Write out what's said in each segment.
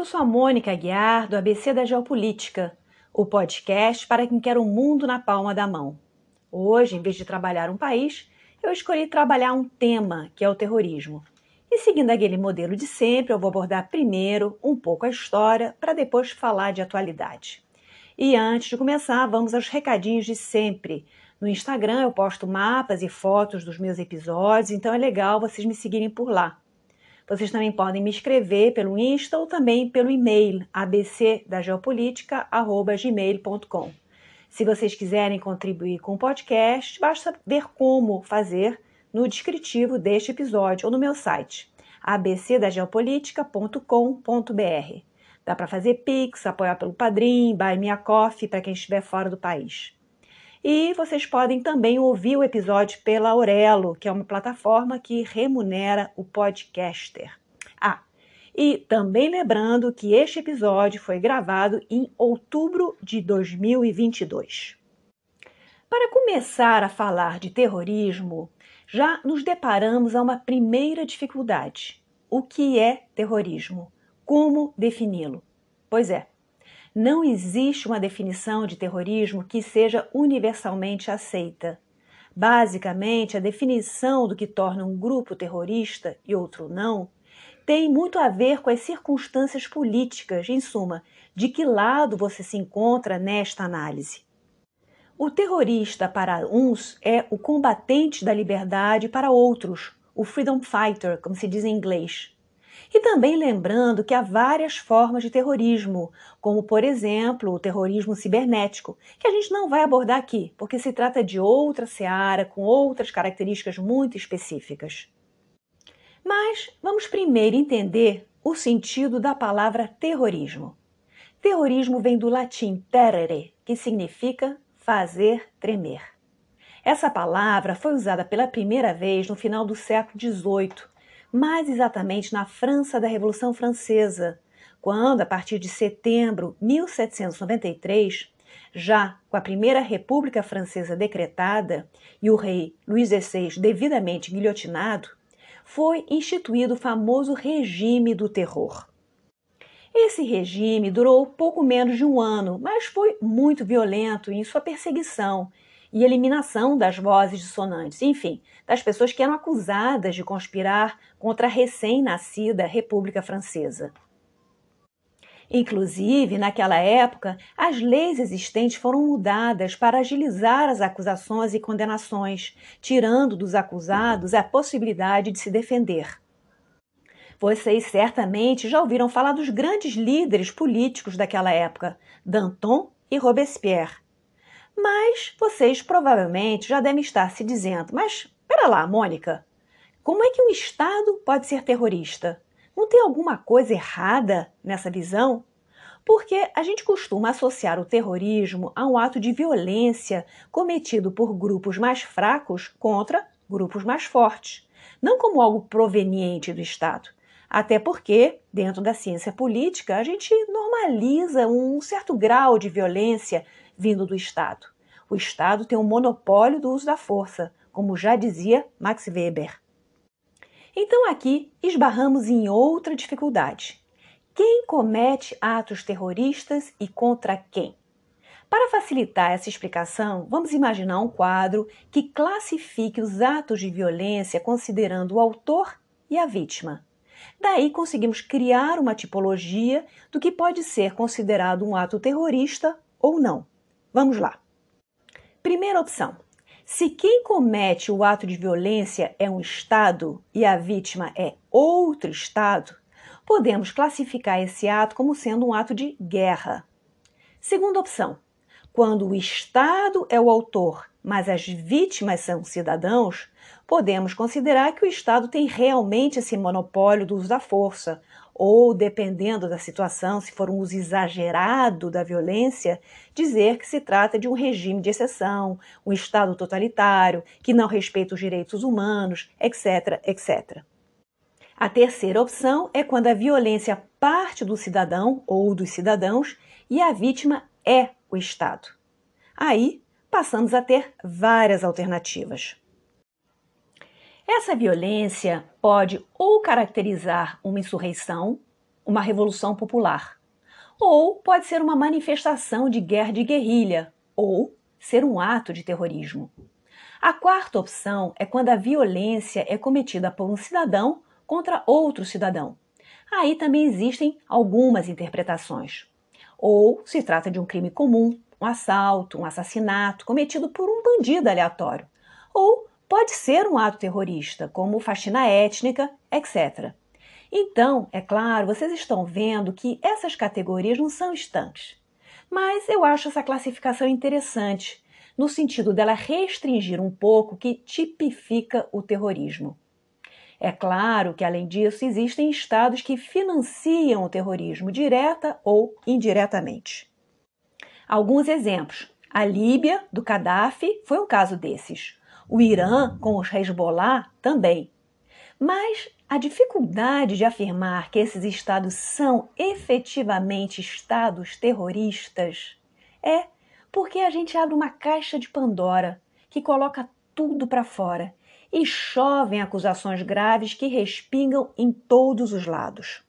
Eu sou a Mônica Aguiar, do ABC da Geopolítica, o podcast para quem quer o um mundo na palma da mão. Hoje, em vez de trabalhar um país, eu escolhi trabalhar um tema, que é o terrorismo. E seguindo aquele modelo de sempre, eu vou abordar primeiro um pouco a história, para depois falar de atualidade. E antes de começar, vamos aos recadinhos de sempre. No Instagram eu posto mapas e fotos dos meus episódios, então é legal vocês me seguirem por lá. Vocês também podem me escrever pelo Insta ou também pelo e-mail abcdageopolitica@gmail.com. Se vocês quiserem contribuir com o podcast, basta ver como fazer no descritivo deste episódio ou no meu site abcdageopolitica.com.br. Dá para fazer Pix, apoiar pelo Padrim, Buy Me a Coffee para quem estiver fora do país. E vocês podem também ouvir o episódio pela Aurelo, que é uma plataforma que remunera o podcaster. Ah, e também lembrando que este episódio foi gravado em outubro de 2022. Para começar a falar de terrorismo, já nos deparamos a uma primeira dificuldade. O que é terrorismo? Como defini-lo? Pois é, não existe uma definição de terrorismo que seja universalmente aceita. Basicamente, a definição do que torna um grupo terrorista e outro não tem muito a ver com as circunstâncias políticas, em suma, de que lado você se encontra nesta análise. O terrorista para uns é o combatente da liberdade para outros, o freedom fighter, como se diz em inglês. E também lembrando que há várias formas de terrorismo, como por exemplo o terrorismo cibernético, que a gente não vai abordar aqui, porque se trata de outra seara com outras características muito específicas. Mas vamos primeiro entender o sentido da palavra terrorismo. Terrorismo vem do latim terere, que significa fazer tremer. Essa palavra foi usada pela primeira vez no final do século XVIII mais exatamente na França da Revolução Francesa, quando, a partir de setembro de 1793, já com a Primeira República Francesa decretada e o rei Luís XVI devidamente guilhotinado, foi instituído o famoso regime do terror. Esse regime durou pouco menos de um ano, mas foi muito violento em sua perseguição e eliminação das vozes dissonantes, enfim, das pessoas que eram acusadas de conspirar contra a recém-nascida República Francesa. Inclusive, naquela época, as leis existentes foram mudadas para agilizar as acusações e condenações, tirando dos acusados a possibilidade de se defender. Vocês certamente já ouviram falar dos grandes líderes políticos daquela época, Danton e Robespierre. Mas vocês provavelmente já devem estar se dizendo: mas espera lá, Mônica, como é que um Estado pode ser terrorista? Não tem alguma coisa errada nessa visão? Porque a gente costuma associar o terrorismo a um ato de violência cometido por grupos mais fracos contra grupos mais fortes, não como algo proveniente do Estado. Até porque, dentro da ciência política, a gente normaliza um certo grau de violência vindo do Estado. O Estado tem um monopólio do uso da força, como já dizia Max Weber. Então aqui esbarramos em outra dificuldade. Quem comete atos terroristas e contra quem? Para facilitar essa explicação, vamos imaginar um quadro que classifique os atos de violência considerando o autor e a vítima. Daí conseguimos criar uma tipologia do que pode ser considerado um ato terrorista ou não. Vamos lá. Primeira opção: se quem comete o ato de violência é um Estado e a vítima é outro Estado, podemos classificar esse ato como sendo um ato de guerra. Segunda opção: quando o Estado é o autor, mas as vítimas são cidadãos, podemos considerar que o Estado tem realmente esse monopólio do uso da força, ou, dependendo da situação, se for um uso exagerado da violência, dizer que se trata de um regime de exceção, um Estado totalitário, que não respeita os direitos humanos, etc., etc. A terceira opção é quando a violência parte do cidadão ou dos cidadãos e a vítima é o Estado. Aí passamos a ter várias alternativas. Essa violência pode ou caracterizar uma insurreição, uma revolução popular. Ou pode ser uma manifestação de guerra de guerrilha, ou ser um ato de terrorismo. A quarta opção é quando a violência é cometida por um cidadão contra outro cidadão. Aí também existem algumas interpretações. Ou se trata de um crime comum, um assalto, um assassinato cometido por um bandido aleatório. Ou pode ser um ato terrorista, como faxina étnica, etc. Então, é claro, vocês estão vendo que essas categorias não são estanques. Mas eu acho essa classificação interessante, no sentido dela restringir um pouco o que tipifica o terrorismo. É claro que, além disso, existem estados que financiam o terrorismo direta ou indiretamente. Alguns exemplos. A Líbia, do Gaddafi, foi um caso desses. O Irã, com os Hezbollah, também. Mas a dificuldade de afirmar que esses estados são efetivamente estados terroristas é porque a gente abre uma caixa de Pandora que coloca tudo para fora e chovem acusações graves que respingam em todos os lados.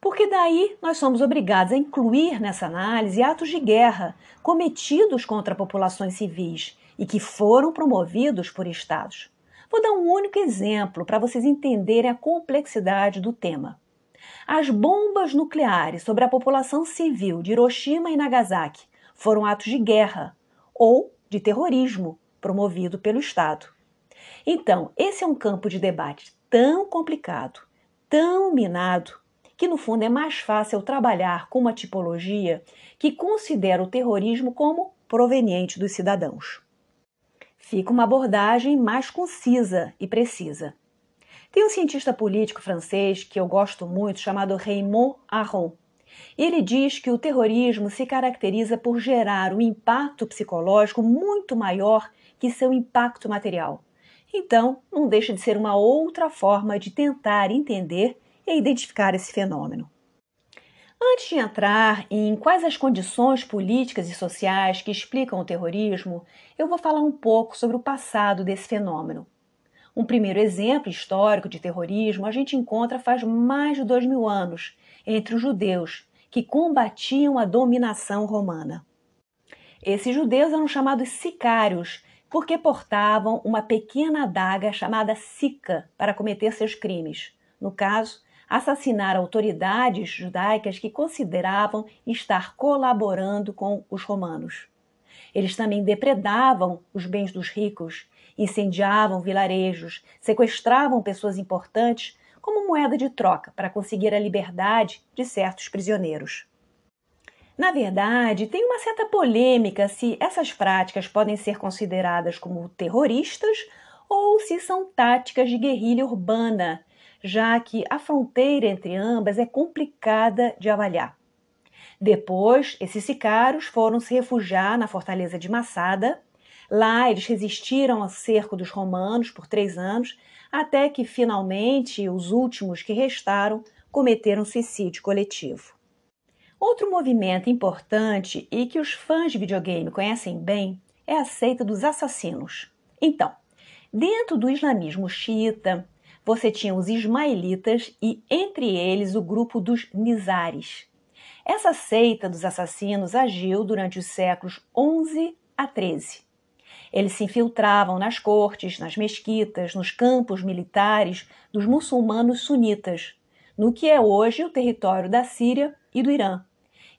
Porque daí nós somos obrigados a incluir nessa análise atos de guerra cometidos contra populações civis e que foram promovidos por estados. Vou dar um único exemplo para vocês entenderem a complexidade do tema. As bombas nucleares sobre a população civil de Hiroshima e Nagasaki foram atos de guerra ou de terrorismo promovido pelo Estado. Então, esse é um campo de debate tão complicado, tão minado, que no fundo é mais fácil trabalhar com uma tipologia que considera o terrorismo como proveniente dos cidadãos. Fica uma abordagem mais concisa e precisa. Tem um cientista político francês que eu gosto muito chamado Raymond Aron. Ele diz que o terrorismo se caracteriza por gerar um impacto psicológico muito maior que seu impacto material. Então, não deixa de ser uma outra forma de tentar entender e identificar esse fenômeno. Antes de entrar em quais as condições políticas e sociais que explicam o terrorismo, eu vou falar um pouco sobre o passado desse fenômeno. Um primeiro exemplo histórico de terrorismo a gente encontra faz mais de dois mil anos, entre os judeus, que combatiam a dominação romana. Esses judeus eram chamados sicários porque portavam uma pequena adaga chamada sica para cometer seus crimes. No caso, assassinar autoridades judaicas que consideravam estar colaborando com os romanos. Eles também depredavam os bens dos ricos, incendiavam vilarejos, sequestravam pessoas importantes como moeda de troca para conseguir a liberdade de certos prisioneiros. Na verdade, tem uma certa polêmica se essas práticas podem ser consideradas como terroristas ou se são táticas de guerrilha urbana, já que a fronteira entre ambas é complicada de avaliar. Depois, esses sicários foram se refugiar na fortaleza de Massada. Lá, eles resistiram ao cerco dos romanos por três anos, até que finalmente os últimos que restaram cometeram suicídio coletivo. Outro movimento importante e que os fãs de videogame conhecem bem é a seita dos assassinos. Então, dentro do islamismo xiita, você tinha os ismaelitas e entre eles o grupo dos Nizares. Essa seita dos assassinos agiu durante os séculos 11 a 13. Eles se infiltravam nas cortes, nas mesquitas, nos campos militares dos muçulmanos sunitas, no que é hoje o território da Síria e do Irã,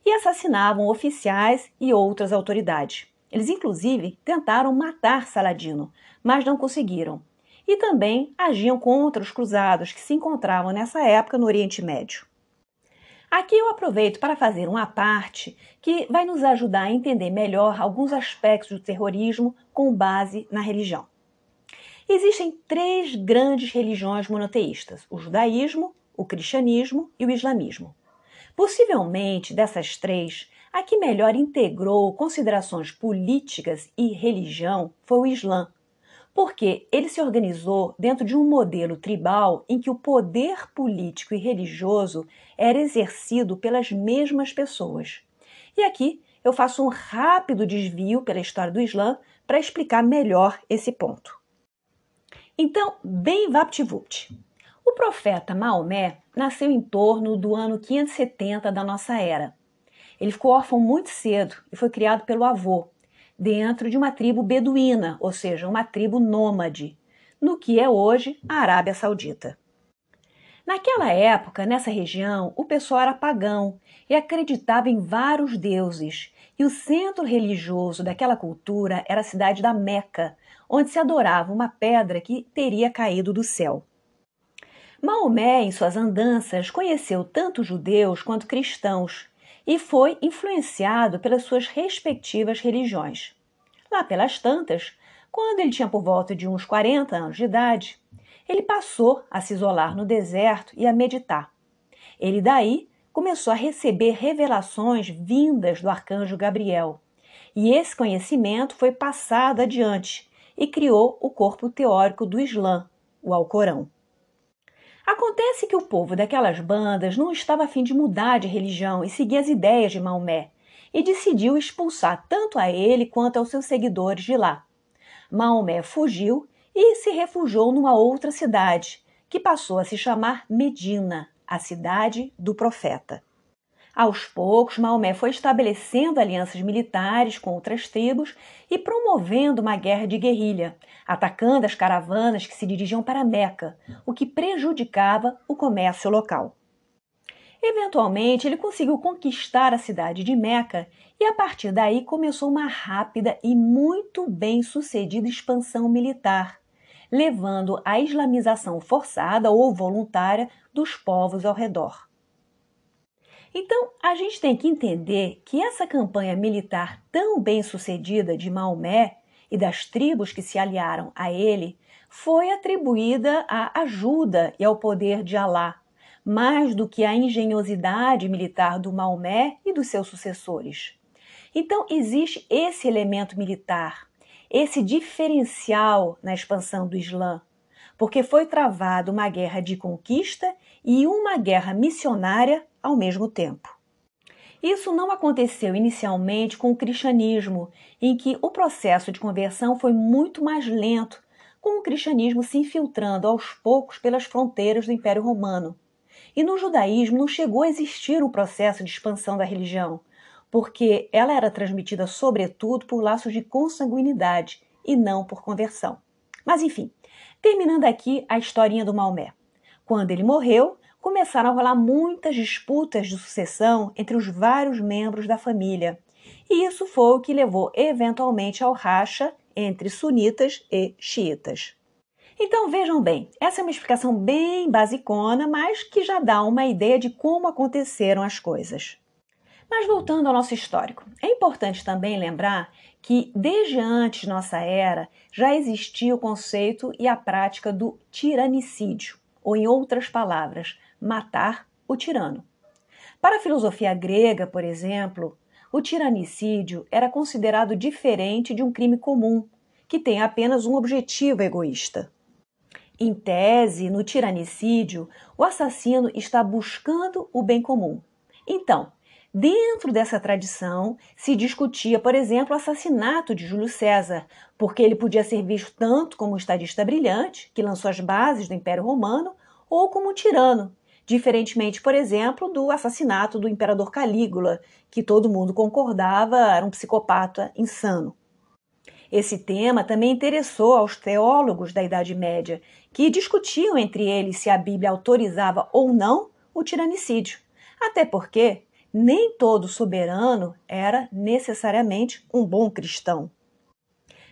e assassinavam oficiais e outras autoridades. Eles, inclusive, tentaram matar Saladino, mas não conseguiram. E também agiam contra os cruzados que se encontravam nessa época no Oriente Médio. Aqui eu aproveito para fazer uma parte que vai nos ajudar a entender melhor alguns aspectos do terrorismo com base na religião. Existem três grandes religiões monoteístas: o judaísmo, o cristianismo e o islamismo. Possivelmente dessas três, a que melhor integrou considerações políticas e religião foi o Islã, porque ele se organizou dentro de um modelo tribal em que o poder político e religioso era exercido pelas mesmas pessoas. E aqui eu faço um rápido desvio pela história do Islã para explicar melhor esse ponto. Então, bem VaptVupt. O profeta Maomé nasceu em torno do ano 570 da nossa era. Ele ficou órfão muito cedo e foi criado pelo avô, dentro de uma tribo beduína, ou seja, uma tribo nômade, no que é hoje a Arábia Saudita. Naquela época, nessa região, o pessoal era pagão e acreditava em vários deuses, e o centro religioso daquela cultura era a cidade da Meca, onde se adorava uma pedra que teria caído do céu. Maomé, em suas andanças, conheceu tanto judeus quanto cristãos e foi influenciado pelas suas respectivas religiões. Lá pelas tantas, quando ele tinha por volta de uns 40 anos de idade, ele passou a se isolar no deserto e a meditar. Ele daí começou a receber revelações vindas do arcanjo Gabriel. E esse conhecimento foi passado adiante e criou o corpo teórico do Islã, o Alcorão. Acontece que o povo daquelas bandas não estava a fim de mudar de religião e seguir as ideias de Maomé, e decidiu expulsar tanto a ele quanto aos seus seguidores de lá. Maomé fugiu e se refugiou numa outra cidade, que passou a se chamar Medina, a cidade do profeta. Aos poucos, Maomé foi estabelecendo alianças militares com outras tribos e promovendo uma guerra de guerrilha, atacando as caravanas que se dirigiam para Meca, o que prejudicava o comércio local. Eventualmente, ele conseguiu conquistar a cidade de Meca e a partir daí começou uma rápida e muito bem sucedida expansão militar, levando à islamização forçada ou voluntária dos povos ao redor. Então, a gente tem que entender que essa campanha militar tão bem sucedida de Maomé e das tribos que se aliaram a ele foi atribuída à ajuda e ao poder de Alá, mais do que à engenhosidade militar do Maomé e dos seus sucessores. Então, existe esse elemento militar, esse diferencial na expansão do Islã, porque foi travada uma guerra de conquista e uma guerra missionária ao mesmo tempo. Isso não aconteceu inicialmente com o cristianismo, em que o processo de conversão foi muito mais lento, com o cristianismo se infiltrando aos poucos pelas fronteiras do Império Romano. E no judaísmo não chegou a existir um processo de expansão da religião, porque ela era transmitida sobretudo por laços de consanguinidade e não por conversão. Mas enfim, terminando aqui a historinha do Maomé. Quando ele morreu, começaram a rolar muitas disputas de sucessão entre os vários membros da família. E isso foi o que levou eventualmente ao racha entre sunitas e xiitas. Então vejam bem, essa é uma explicação bem basicona, mas que já dá uma ideia de como aconteceram as coisas. Mas voltando ao nosso histórico, é importante também lembrar que desde antes nossa era já existia o conceito e a prática do tiranicídio, ou em outras palavras, matar o tirano. Para a filosofia grega, por exemplo, o tiranicídio era considerado diferente de um crime comum, que tem apenas um objetivo egoísta. Em tese, no tiranicídio, o assassino está buscando o bem comum. Então, Dentro dessa tradição se discutia, por exemplo, o assassinato de Júlio César, porque ele podia ser visto tanto como um estadista brilhante, que lançou as bases do Império Romano, ou como um tirano, diferentemente, por exemplo, do assassinato do imperador Calígula, que todo mundo concordava era um psicopata insano. Esse tema também interessou aos teólogos da Idade Média, que discutiam entre eles se a Bíblia autorizava ou não o tiranicídio. Até porque nem todo soberano era necessariamente um bom cristão.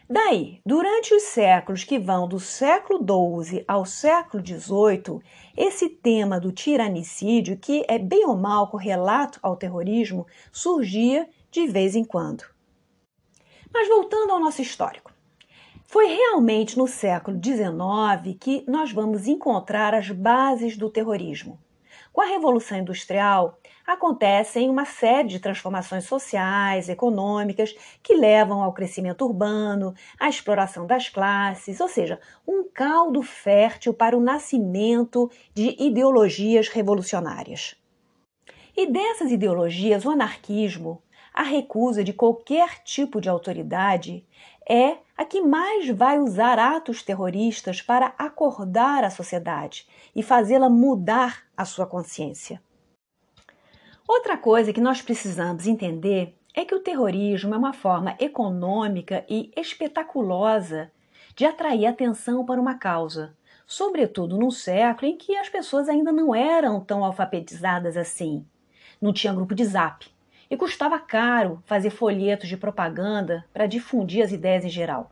Daí, durante os séculos que vão do século XII ao século XVIII, esse tema do tiranicídio, que é bem ou mal correlato ao terrorismo, surgia de vez em quando. Mas voltando ao nosso histórico. Foi realmente no século XIX que nós vamos encontrar as bases do terrorismo. Com a Revolução Industrial, acontecem uma série de transformações sociais, econômicas, que levam ao crescimento urbano, à exploração das classes, ou seja, um caldo fértil para o nascimento de ideologias revolucionárias. E dessas ideologias, o anarquismo, a recusa de qualquer tipo de autoridade é a que mais vai usar atos terroristas para acordar a sociedade e fazê-la mudar a sua consciência. Outra coisa que nós precisamos entender é que o terrorismo é uma forma econômica e espetaculosa de atrair atenção para uma causa, sobretudo num século em que as pessoas ainda não eram tão alfabetizadas assim. Não tinha grupo de zap. E custava caro fazer folhetos de propaganda para difundir as ideias em geral.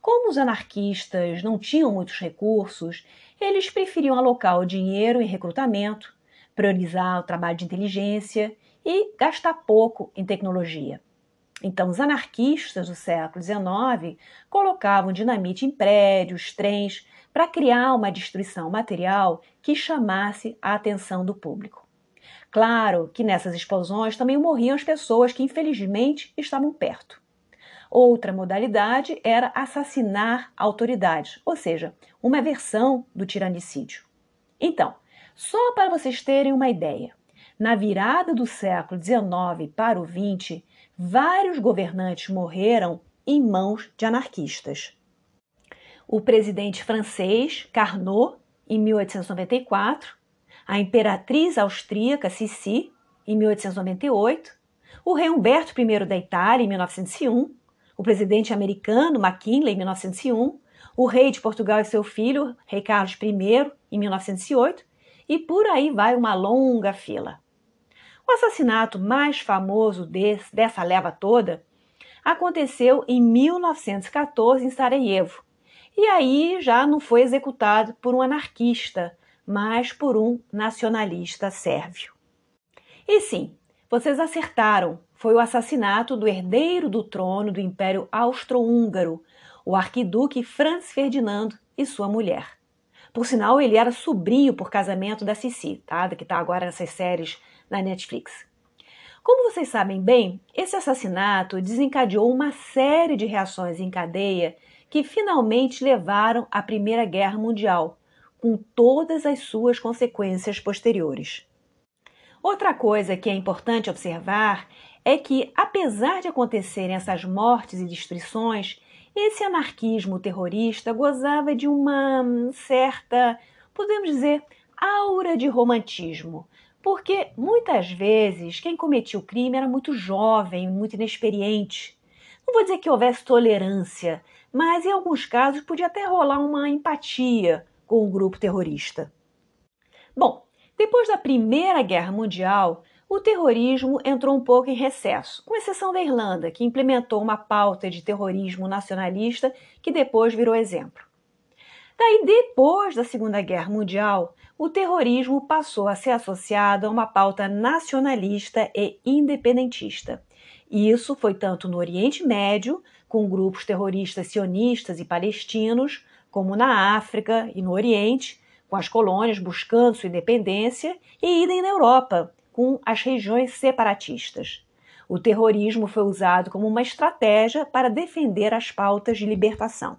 Como os anarquistas não tinham muitos recursos, eles preferiam alocar o dinheiro em recrutamento, priorizar o trabalho de inteligência e gastar pouco em tecnologia. Então, os anarquistas do século XIX colocavam dinamite em prédios, trens, para criar uma destruição material que chamasse a atenção do público. Claro que nessas explosões também morriam as pessoas que infelizmente estavam perto. Outra modalidade era assassinar autoridades, ou seja, uma versão do tiranicídio. Então, só para vocês terem uma ideia, na virada do século XIX para o XX, vários governantes morreram em mãos de anarquistas. O presidente francês Carnot, em 1894, a imperatriz austríaca Sissi, em 1898, o rei Humberto I da Itália, em 1901, o presidente americano McKinley, em 1901, o rei de Portugal e seu filho, rei Carlos I, em 1908, e por aí vai uma longa fila. O assassinato mais famoso desse, dessa leva toda aconteceu em 1914 em Sarajevo. E aí já não foi executado por um anarquista, mas por um nacionalista sérvio. E sim, vocês acertaram, foi o assassinato do herdeiro do trono do Império Austro-Húngaro, o arquiduque Franz Ferdinando e sua mulher. Por sinal, ele era sobrinho por casamento da Cici, tá? que está agora nessas séries na Netflix. Como vocês sabem bem, esse assassinato desencadeou uma série de reações em cadeia que finalmente levaram à Primeira Guerra Mundial, com todas as suas consequências posteriores. Outra coisa que é importante observar é que, apesar de acontecerem essas mortes e destruições, esse anarquismo terrorista gozava de uma certa, podemos dizer, aura de romantismo, porque muitas vezes quem cometia o crime era muito jovem, muito inexperiente. Não vou dizer que houvesse tolerância, mas em alguns casos podia até rolar uma empatia com o grupo terrorista. Bom, depois da Primeira Guerra Mundial, o terrorismo entrou um pouco em recesso, com exceção da Irlanda, que implementou uma pauta de terrorismo nacionalista que depois virou exemplo. Daí, depois da Segunda Guerra Mundial, o terrorismo passou a ser associado a uma pauta nacionalista e independentista. Isso foi tanto no Oriente Médio, com grupos terroristas sionistas e palestinos, como na África e no Oriente, com as colônias buscando sua independência, e idem na Europa, com as regiões separatistas. O terrorismo foi usado como uma estratégia para defender as pautas de libertação.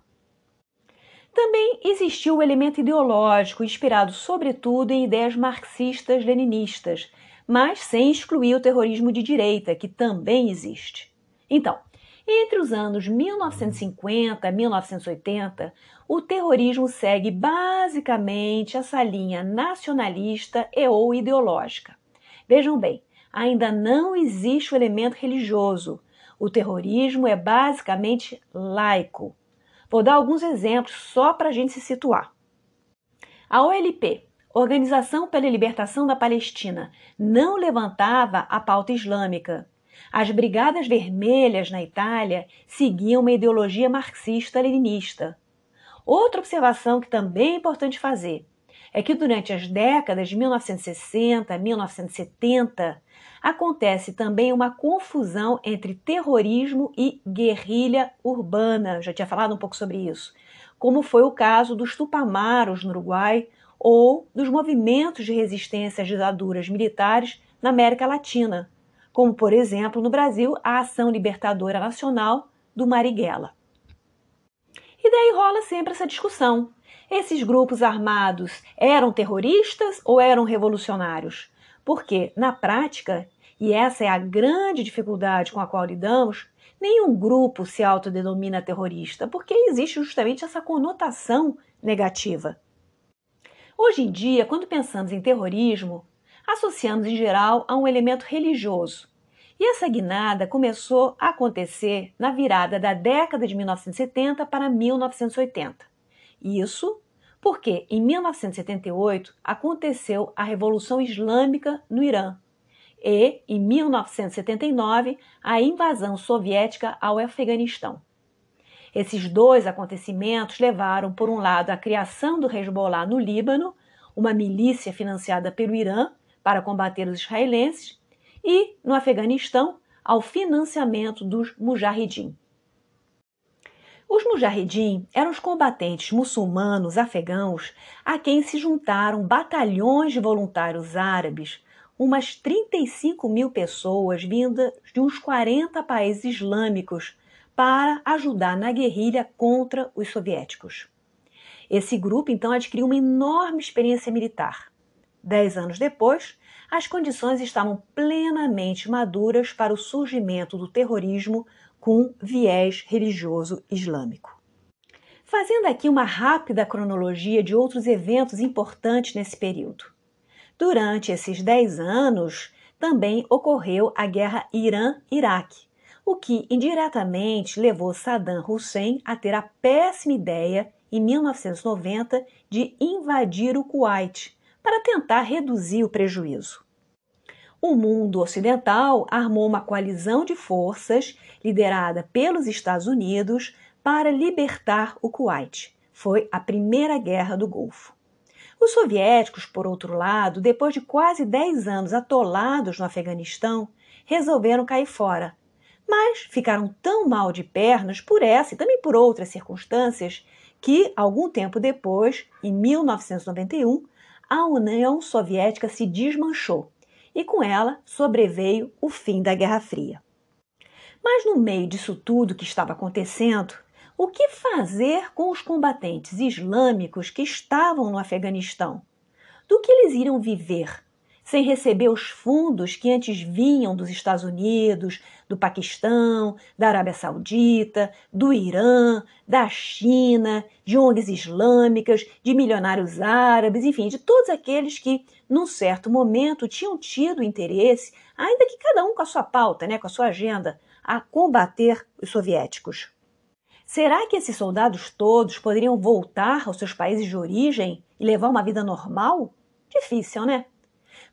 Também existiu o elemento ideológico, inspirado sobretudo em ideias marxistas-leninistas, mas sem excluir o terrorismo de direita, que também existe. Então, entre os anos 1950 e 1980, o terrorismo segue basicamente essa linha nacionalista e ou ideológica. Vejam bem, ainda não existe o elemento religioso. O terrorismo é basicamente laico. Vou dar alguns exemplos só para a gente se situar. A OLP, Organização pela Libertação da Palestina, não levantava a pauta islâmica. As Brigadas Vermelhas na Itália seguiam uma ideologia marxista-leninista. Outra observação que também é importante fazer é que durante as décadas de 1960 a 1970 acontece também uma confusão entre terrorismo e guerrilha urbana. Já tinha falado um pouco sobre isso, como foi o caso dos Tupamaros no Uruguai ou dos movimentos de resistência às ditaduras militares na América Latina, como por exemplo no Brasil a Ação Libertadora Nacional do Marighella. E daí rola sempre essa discussão esses grupos armados eram terroristas ou eram revolucionários? Porque, na prática, e essa é a grande dificuldade com a qual lidamos, nenhum grupo se autodenomina terrorista, porque existe justamente essa conotação negativa. Hoje em dia, quando pensamos em terrorismo, associamos em geral a um elemento religioso. E essa guinada começou a acontecer na virada da década de 1970 para 1980. Isso porque em 1978 aconteceu a Revolução Islâmica no Irã e, em 1979, a invasão soviética ao Afeganistão. Esses dois acontecimentos levaram, por um lado, à criação do Hezbollah no Líbano, uma milícia financiada pelo Irã para combater os israelenses, e, no Afeganistão, ao financiamento dos Mujahideen. Os Mujahideen eram os combatentes muçulmanos afegãos a quem se juntaram batalhões de voluntários árabes, umas 35 mil pessoas vindas de uns 40 países islâmicos para ajudar na guerrilha contra os soviéticos. Esse grupo então adquiriu uma enorme experiência militar. Dez anos depois, as condições estavam plenamente maduras para o surgimento do terrorismo com viés religioso islâmico. Fazendo aqui uma rápida cronologia de outros eventos importantes nesse período. Durante esses dez anos, também ocorreu a guerra Irã-Iraque, o que indiretamente levou Saddam Hussein a ter a péssima ideia, em 1990, de invadir o Kuwait para tentar reduzir o prejuízo. O mundo ocidental armou uma coalizão de forças liderada pelos Estados Unidos para libertar o Kuwait. Foi a Primeira Guerra do Golfo. Os soviéticos, por outro lado, depois de quase 10 anos atolados no Afeganistão, resolveram cair fora mas ficaram tão mal de pernas por essa e também por outras circunstâncias que, algum tempo depois, em 1991, a União Soviética se desmanchou e com ela sobreveio o fim da Guerra Fria. Mas no meio disso tudo que estava acontecendo, o que fazer com os combatentes islâmicos que estavam no Afeganistão? Do que eles iriam viver? Sem receber os fundos que antes vinham dos Estados Unidos, do Paquistão, da Arábia Saudita, do Irã, da China, de ONGs islâmicas, de milionários árabes, enfim, de todos aqueles que, num certo momento, tinham tido interesse, ainda que cada um com a sua pauta, né, com a sua agenda, a combater os soviéticos. Será que esses soldados todos poderiam voltar aos seus países de origem e levar uma vida normal? Difícil, né?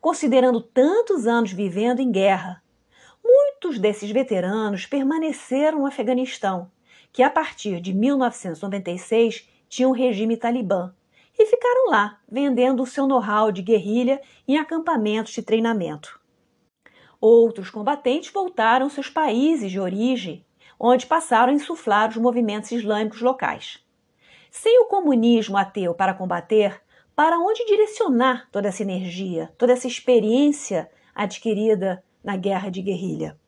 Considerando tantos anos vivendo em guerra. Muitos desses veteranos permaneceram no Afeganistão, que a partir de 1996 tinha um regime talibã, e ficaram lá, vendendo o seu know-how de guerrilha em acampamentos de treinamento. Outros combatentes voltaram aos seus países de origem, onde passaram a insuflar os movimentos islâmicos locais. Sem o comunismo ateu para combater, para onde direcionar toda essa energia, toda essa experiência adquirida na guerra de guerrilha.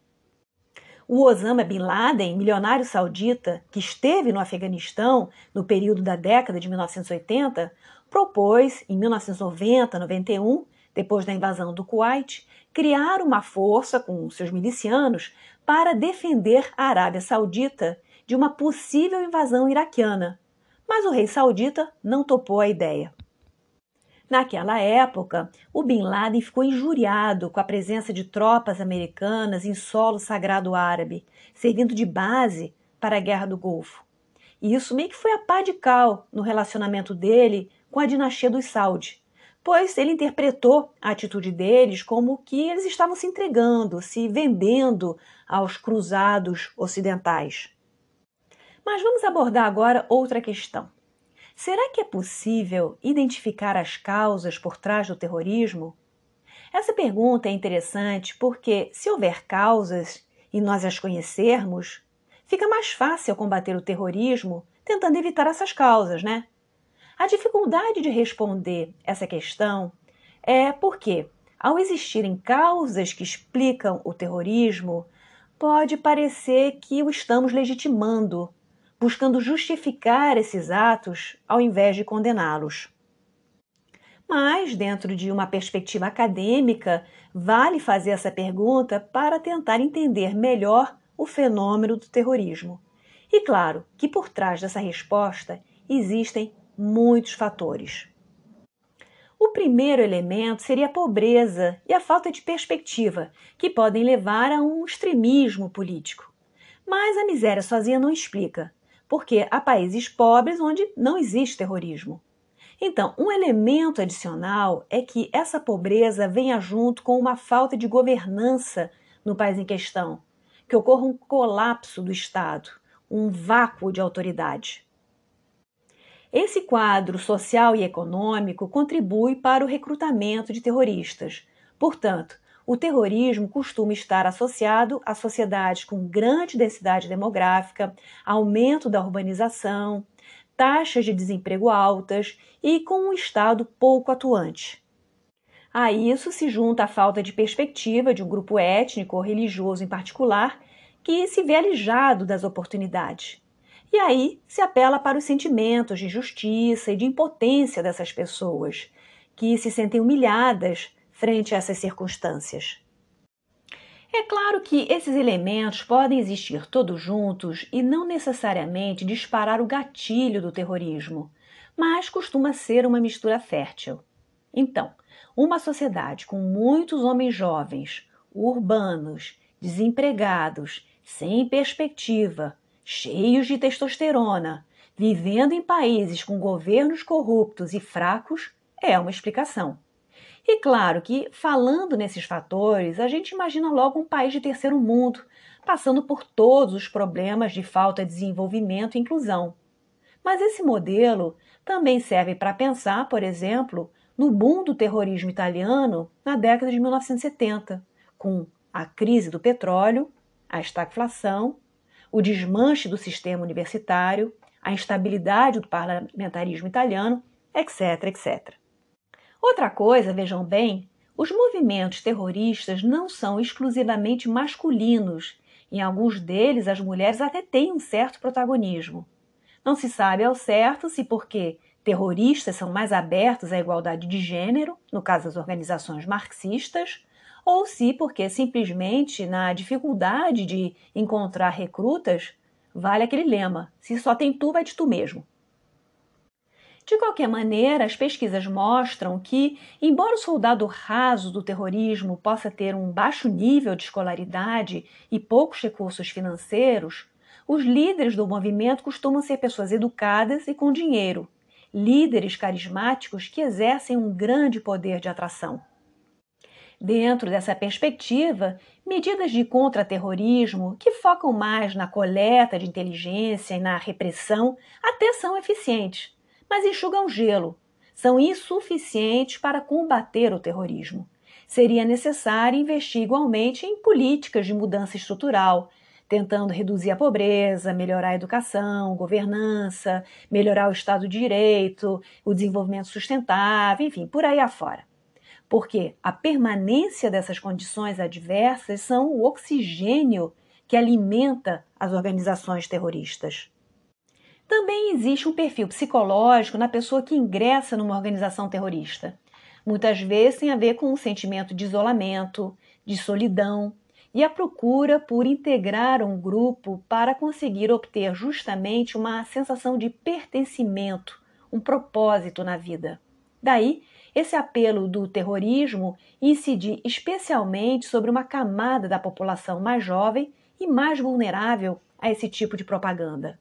O Osama Bin Laden, milionário saudita que esteve no Afeganistão no período da década de 1980, propôs em 1990-91, depois da invasão do Kuwait, criar uma força com seus milicianos para defender a Arábia Saudita de uma possível invasão iraquiana. Mas o rei saudita não topou a ideia. Naquela época, o Bin Laden ficou injuriado com a presença de tropas americanas em solo sagrado árabe, servindo de base para a Guerra do Golfo. E isso meio que foi a pá de cal no relacionamento dele com a dinastia dos Saud, pois ele interpretou a atitude deles como que eles estavam se entregando, se vendendo aos cruzados ocidentais. Mas vamos abordar agora outra questão. Será que é possível identificar as causas por trás do terrorismo? Essa pergunta é interessante porque, se houver causas e nós as conhecermos, fica mais fácil combater o terrorismo tentando evitar essas causas, né? A dificuldade de responder essa questão é porque, ao existirem causas que explicam o terrorismo, pode parecer que o estamos legitimando buscando justificar esses atos ao invés de condená-los. Mas, dentro de uma perspectiva acadêmica, vale fazer essa pergunta para tentar entender melhor o fenômeno do terrorismo. E claro que por trás dessa resposta existem muitos fatores. O primeiro elemento seria a pobreza e a falta de perspectiva, que podem levar a um extremismo político. Mas a miséria sozinha não explica, porque há países pobres onde não existe terrorismo. Então, um elemento adicional é que essa pobreza venha junto com uma falta de governança no país em questão, que ocorra um colapso do Estado, um vácuo de autoridade. Esse quadro social e econômico contribui para o recrutamento de terroristas. Portanto, o terrorismo costuma estar associado a sociedades com grande densidade demográfica, aumento da urbanização, taxas de desemprego altas e com um Estado pouco atuante. A isso se junta a falta de perspectiva de um grupo étnico ou religioso em particular que se vê alijado das oportunidades. E aí se apela para os sentimentos de justiça e de impotência dessas pessoas, que se sentem humilhadas frente a essas circunstâncias. É claro que esses elementos podem existir todos juntos e não necessariamente disparar o gatilho do terrorismo, mas costuma ser uma mistura fértil. Então, uma sociedade com muitos homens jovens, urbanos, desempregados, sem perspectiva, cheios de testosterona, vivendo em países com governos corruptos e fracos, é uma explicação. E claro que, falando nesses fatores, a gente imagina logo um país de terceiro mundo, passando por todos os problemas de falta de desenvolvimento e inclusão. Mas esse modelo também serve para pensar, por exemplo, no boom do terrorismo italiano na década de 1970, com a crise do petróleo, a estagflação, o desmanche do sistema universitário, a instabilidade do parlamentarismo italiano, etc, etc. Outra coisa, vejam bem, os movimentos terroristas não são exclusivamente masculinos. Em alguns deles, as mulheres até têm um certo protagonismo. Não se sabe ao certo se porque terroristas são mais abertos à igualdade de gênero, no caso das organizações marxistas, ou se porque simplesmente na dificuldade de encontrar recrutas, vale aquele lema: se só tem tu, vai de tu mesmo. De qualquer maneira, as pesquisas mostram que, embora o soldado raso do terrorismo possa ter um baixo nível de escolaridade e poucos recursos financeiros, os líderes do movimento costumam ser pessoas educadas e com dinheiro, líderes carismáticos que exercem um grande poder de atração. Dentro dessa perspectiva, medidas de contra-terrorismo, que focam mais na coleta de inteligência e na repressão, até são eficientes mas enxugam gelo. São insuficientes para combater o terrorismo. Seria necessário investir igualmente em políticas de mudança estrutural, tentando reduzir a pobreza, melhorar a educação, governança, melhorar o Estado de Direito, o desenvolvimento sustentável, enfim, por aí afora. Porque a permanência dessas condições adversas são o oxigênio que alimenta as organizações terroristas. Também existe um perfil psicológico na pessoa que ingressa numa organização terrorista. Muitas vezes tem a ver com um sentimento de isolamento, de solidão e a procura por integrar um grupo para conseguir obter justamente uma sensação de pertencimento, um propósito na vida. Daí, esse apelo do terrorismo incidir especialmente sobre uma camada da população mais jovem e mais vulnerável a esse tipo de propaganda.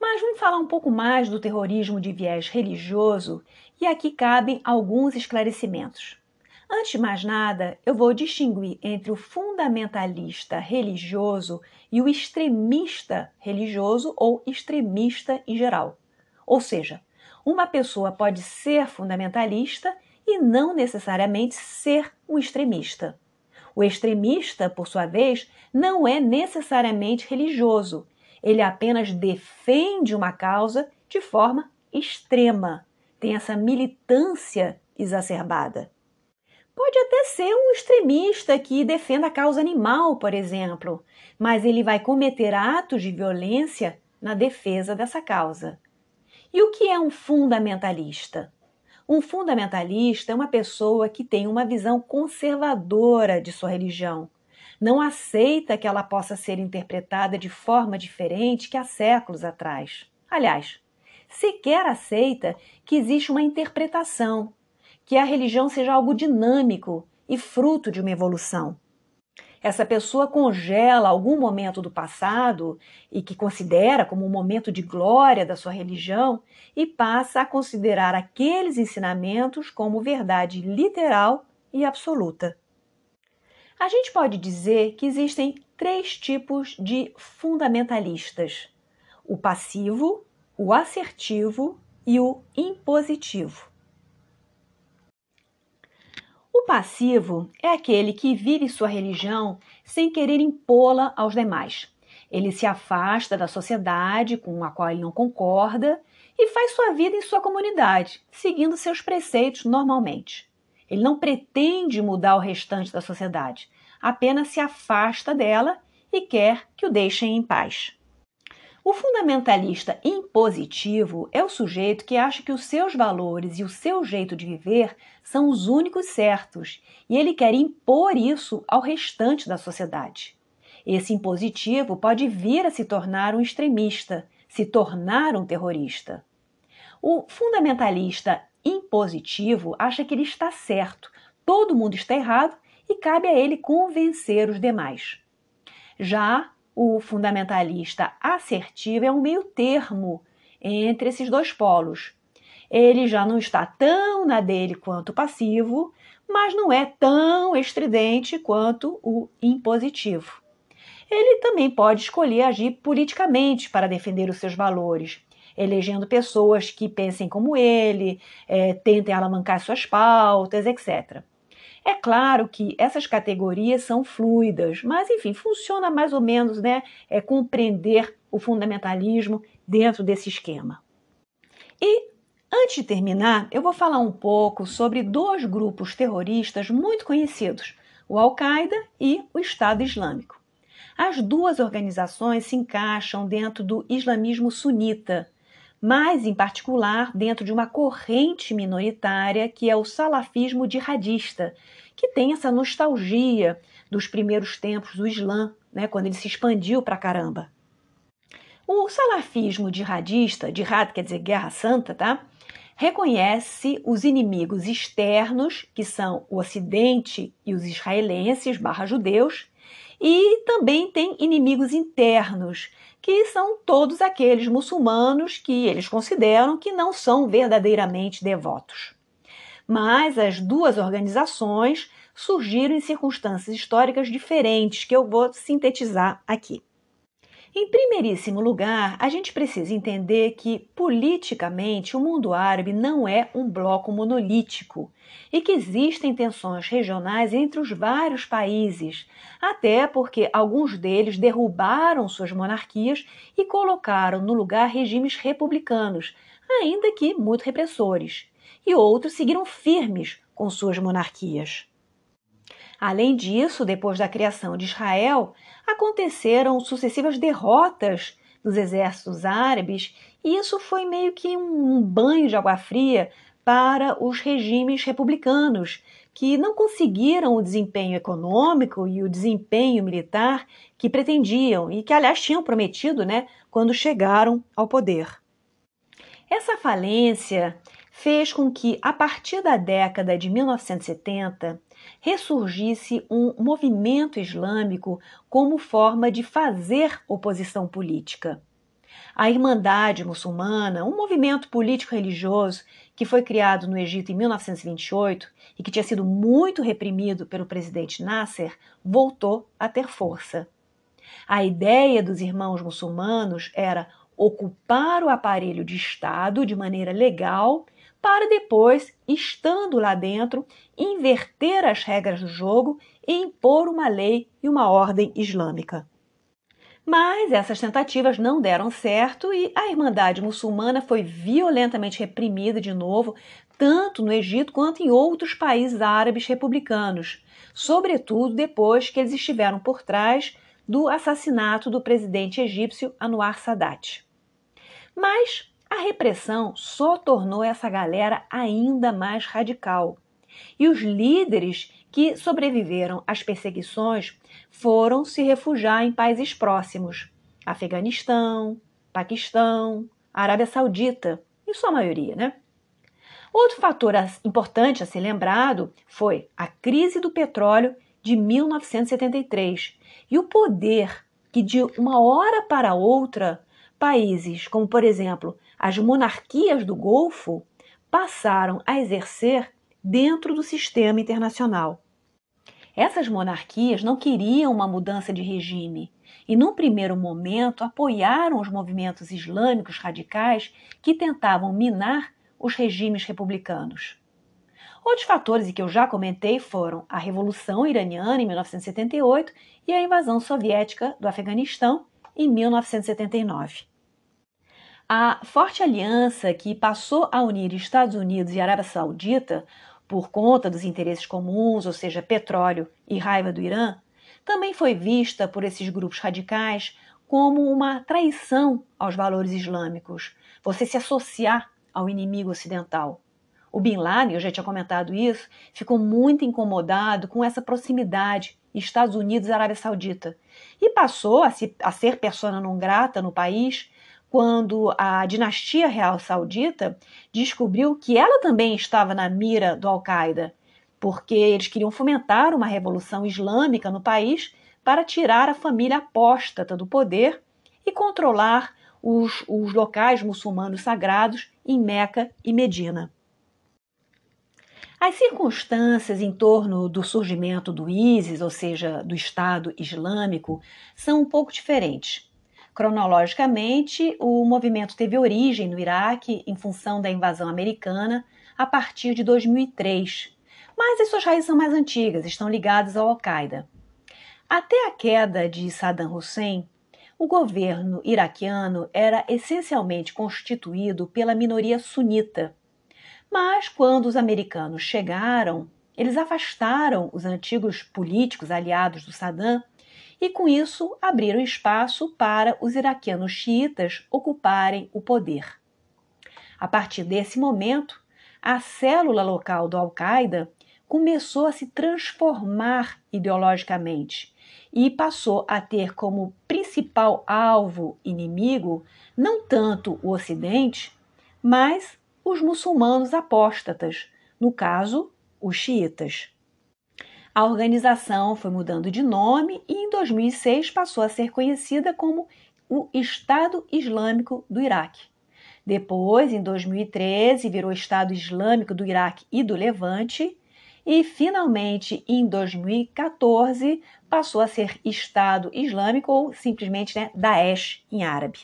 Mas vamos falar um pouco mais do terrorismo de viés religioso e aqui cabem alguns esclarecimentos. Antes de mais nada, eu vou distinguir entre o fundamentalista religioso e o extremista religioso ou extremista em geral. Ou seja, uma pessoa pode ser fundamentalista e não necessariamente ser um extremista. O extremista, por sua vez, não é necessariamente religioso, ele apenas defende uma causa de forma extrema, tem essa militância exacerbada. Pode até ser um extremista que defenda a causa animal, por exemplo, mas ele vai cometer atos de violência na defesa dessa causa. E o que é um fundamentalista? Um fundamentalista é uma pessoa que tem uma visão conservadora de sua religião. Não aceita que ela possa ser interpretada de forma diferente que há séculos atrás. Aliás, sequer aceita que existe uma interpretação, que a religião seja algo dinâmico e fruto de uma evolução. Essa pessoa congela algum momento do passado e que considera como um momento de glória da sua religião e passa a considerar aqueles ensinamentos como verdade literal e absoluta. A gente pode dizer que existem três tipos de fundamentalistas: o passivo, o assertivo e o impositivo. O passivo é aquele que vive sua religião sem querer impô-la aos demais. Ele se afasta da sociedade com a qual ele não concorda e faz sua vida em sua comunidade, seguindo seus preceitos normalmente. Ele não pretende mudar o restante da sociedade, apenas se afasta dela e quer que o deixem em paz. O fundamentalista impositivo é o sujeito que acha que os seus valores e o seu jeito de viver são os únicos certos e ele quer impor isso ao restante da sociedade. Esse impositivo pode vir a se tornar um extremista, se tornar um terrorista. O fundamentalista impositivo acha que ele está certo, todo mundo está errado e cabe a ele convencer os demais. Já o fundamentalista assertivo é um meio termo entre esses dois polos. Ele já não está tão na dele quanto o passivo, mas não é tão estridente quanto o impositivo. Ele também pode escolher agir politicamente para defender os seus valores, elegendo pessoas que pensem como ele, é, tentem alavancar suas pautas, etc. É claro que essas categorias são fluidas, mas enfim, funciona mais ou menos, né? É compreender o fundamentalismo dentro desse esquema. E antes de terminar, eu vou falar um pouco sobre dois grupos terroristas muito conhecidos, o Al-Qaeda e o Estado Islâmico. As duas organizações se encaixam dentro do islamismo sunita, mas em particular dentro de uma corrente minoritária que é o salafismo jihadista, que tem essa nostalgia dos primeiros tempos do Islã, né, quando ele se expandiu para caramba. O salafismo jihadista, jihad quer dizer guerra santa, tá? Reconhece os inimigos externos, que são o Ocidente e os israelenses barra judeus, e também tem inimigos internos, que são todos aqueles muçulmanos que eles consideram que não são verdadeiramente devotos. Mas as duas organizações surgiram em circunstâncias históricas diferentes que eu vou sintetizar aqui. Em primeiríssimo lugar, a gente precisa entender que, politicamente, o mundo árabe não é um bloco monolítico e que existem tensões regionais entre os vários países, até porque alguns deles derrubaram suas monarquias e colocaram no lugar regimes republicanos, ainda que muito repressores, e outros seguiram firmes com suas monarquias. Além disso, depois da criação de Israel, aconteceram sucessivas derrotas dos exércitos árabes, e isso foi meio que um banho de água fria para os regimes republicanos, que não conseguiram o desempenho econômico e o desempenho militar que pretendiam e que, aliás, tinham prometido né, quando chegaram ao poder. Essa falência fez com que, a partir da década de 1970, ressurgisse um movimento islâmico como forma de fazer oposição política. A Irmandade Muçulmana, um movimento político-religioso que foi criado no Egito em 1928 e que tinha sido muito reprimido pelo presidente Nasser, voltou a ter força. A ideia dos irmãos muçulmanos era ocupar o aparelho de Estado de maneira legal para depois, estando lá dentro, inverter as regras do jogo e impor uma lei e uma ordem islâmica. Mas essas tentativas não deram certo e a Irmandade Muçulmana foi violentamente reprimida de novo, tanto no Egito quanto em outros países árabes republicanos, sobretudo depois que eles estiveram por trás do assassinato do presidente egípcio Anwar Sadat. Mas A repressão só tornou essa galera ainda mais radical. E os líderes que sobreviveram às perseguições foram se refugiar em países próximos: Afeganistão, Paquistão, Arábia Saudita, em sua maioria, né? Outro fator importante a ser lembrado foi a crise do petróleo de 1973 e o poder que de uma hora para outra países como, por exemplo, as monarquias do Golfo passaram a exercer dentro do sistema internacional. Essas monarquias não queriam uma mudança de regime e, num primeiro momento, apoiaram os movimentos islâmicos radicais que tentavam minar os regimes republicanos. Outros fatores que eu já comentei foram a Revolução Iraniana em 1978 e a invasão soviética do Afeganistão em 1979. A forte aliança que passou a unir Estados Unidos e Arábia Saudita por conta dos interesses comuns, ou seja, petróleo e raiva do Irã, também foi vista por esses grupos radicais como uma traição aos valores islâmicos, você se associar ao inimigo ocidental. O Bin Laden, eu já tinha comentado isso, ficou muito incomodado com essa proximidade Estados Unidos e Arábia Saudita e passou a, se, a ser persona não grata no país quando a dinastia real saudita descobriu que ela também estava na mira do Al-Qaeda, porque eles queriam fomentar uma revolução islâmica no país para tirar a família apóstata do poder e controlar os, os locais muçulmanos sagrados em Meca e Medina. As circunstâncias em torno do surgimento do ISIS, ou seja, do Estado Islâmico, são um pouco diferentes. Cronologicamente, o movimento teve origem no Iraque em função da invasão americana a partir de 2003, mas as suas raízes são mais antigas, estão ligadas ao Al-Qaeda. Até a queda de Saddam Hussein, o governo iraquiano era essencialmente constituído pela minoria sunita mas quando os americanos chegaram, eles afastaram os antigos políticos aliados do Saddam e, com isso, abriram espaço para os iraquianos xiitas ocuparem o poder. A partir desse momento, a célula local do Al-Qaeda começou a se transformar ideologicamente e passou a ter como principal alvo inimigo não tanto o Ocidente, mas os muçulmanos apóstatas, no caso, os xiitas. A organização foi mudando de nome e em 2006 passou a ser conhecida como o Estado Islâmico do Iraque. Depois, em 2013, virou Estado Islâmico do Iraque e do Levante. E, finalmente, em 2014, passou a ser Estado Islâmico ou simplesmente né, Daesh em árabe.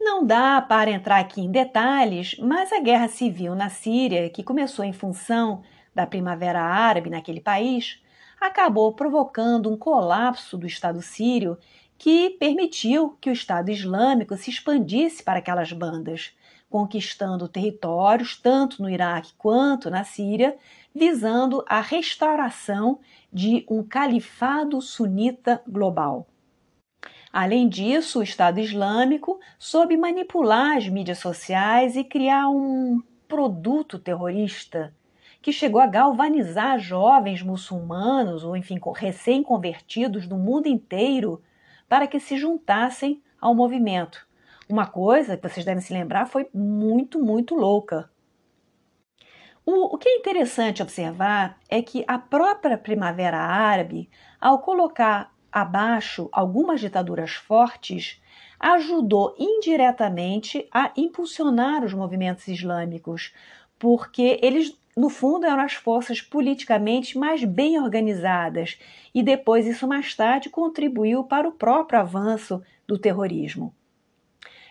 Não dá para entrar aqui em detalhes, mas a guerra civil na Síria, que começou em função da Primavera Árabe naquele país, acabou provocando um colapso do Estado sírio que permitiu que o Estado Islâmico se expandisse para aquelas bandas, conquistando territórios tanto no Iraque quanto na Síria, visando a restauração de um califado sunita global. Além disso, o Estado Islâmico soube manipular as mídias sociais e criar um produto terrorista que chegou a galvanizar jovens muçulmanos ou, enfim, recém-convertidos do mundo inteiro para que se juntassem ao movimento. Uma coisa que vocês devem se lembrar foi muito, muito louca. O, o que é interessante observar é que a própria Primavera Árabe, ao colocar abaixo algumas ditaduras fortes, ajudou indiretamente a impulsionar os movimentos islâmicos, porque eles, no fundo, eram as forças politicamente mais bem organizadas, e depois, isso mais tarde, contribuiu para o próprio avanço do terrorismo.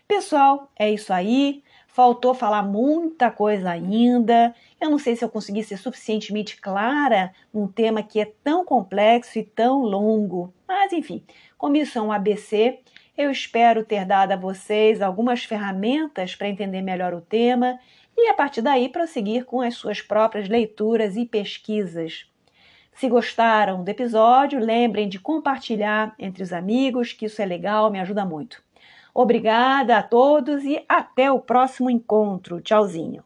Pessoal, é isso aí. Faltou falar muita coisa ainda. Eu não sei se eu consegui ser suficientemente clara num tema que é tão complexo e tão longo. Mas, enfim, como isso é um ABC, eu espero ter dado a vocês algumas ferramentas para entender melhor o tema e, a partir daí, prosseguir com as suas próprias leituras e pesquisas. Se gostaram do episódio, lembrem de compartilhar entre os amigos, que isso é legal, me ajuda muito. Obrigada a todos e até o próximo encontro. Tchauzinho.